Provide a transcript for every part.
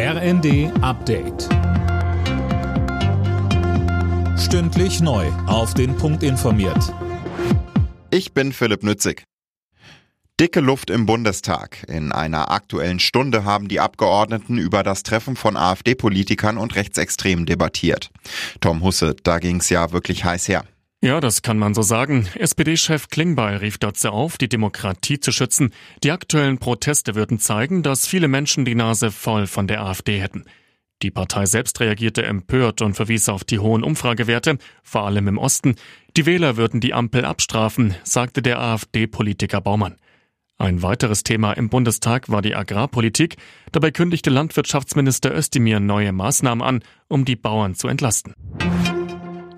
RND Update. Stündlich neu. Auf den Punkt informiert. Ich bin Philipp Nützig. Dicke Luft im Bundestag. In einer aktuellen Stunde haben die Abgeordneten über das Treffen von AfD-Politikern und Rechtsextremen debattiert. Tom Husse, da ging's ja wirklich heiß her. Ja, das kann man so sagen. SPD-Chef Klingbeil rief dazu auf, die Demokratie zu schützen. Die aktuellen Proteste würden zeigen, dass viele Menschen die Nase voll von der AfD hätten. Die Partei selbst reagierte empört und verwies auf die hohen Umfragewerte, vor allem im Osten. Die Wähler würden die Ampel abstrafen, sagte der AfD-Politiker Baumann. Ein weiteres Thema im Bundestag war die Agrarpolitik. Dabei kündigte Landwirtschaftsminister Özdemir neue Maßnahmen an, um die Bauern zu entlasten.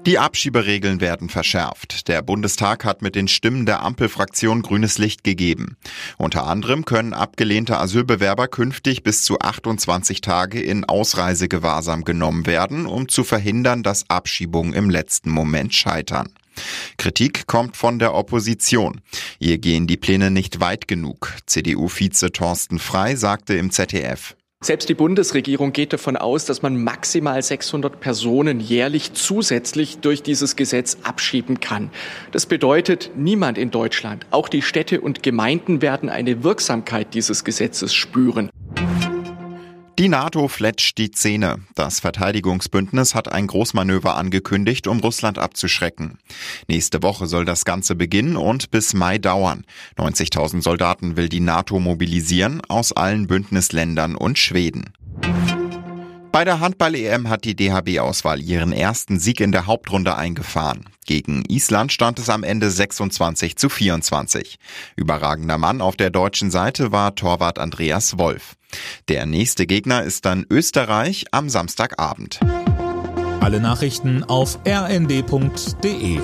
Die Abschieberegeln werden verschärft. Der Bundestag hat mit den Stimmen der Ampelfraktion grünes Licht gegeben. Unter anderem können abgelehnte Asylbewerber künftig bis zu 28 Tage in Ausreisegewahrsam genommen werden, um zu verhindern, dass Abschiebungen im letzten Moment scheitern. Kritik kommt von der Opposition. Ihr gehen die Pläne nicht weit genug. CDU-Vize Thorsten Frei sagte im ZDF. Selbst die Bundesregierung geht davon aus, dass man maximal 600 Personen jährlich zusätzlich durch dieses Gesetz abschieben kann. Das bedeutet, niemand in Deutschland, auch die Städte und Gemeinden werden eine Wirksamkeit dieses Gesetzes spüren. Die NATO fletscht die Zähne. Das Verteidigungsbündnis hat ein Großmanöver angekündigt, um Russland abzuschrecken. Nächste Woche soll das Ganze beginnen und bis Mai dauern. 90.000 Soldaten will die NATO mobilisieren aus allen Bündnisländern und Schweden. Bei der Handball-EM hat die DHB-Auswahl ihren ersten Sieg in der Hauptrunde eingefahren. Gegen Island stand es am Ende 26 zu 24. Überragender Mann auf der deutschen Seite war Torwart Andreas Wolf. Der nächste Gegner ist dann Österreich am Samstagabend. Alle Nachrichten auf rnd.de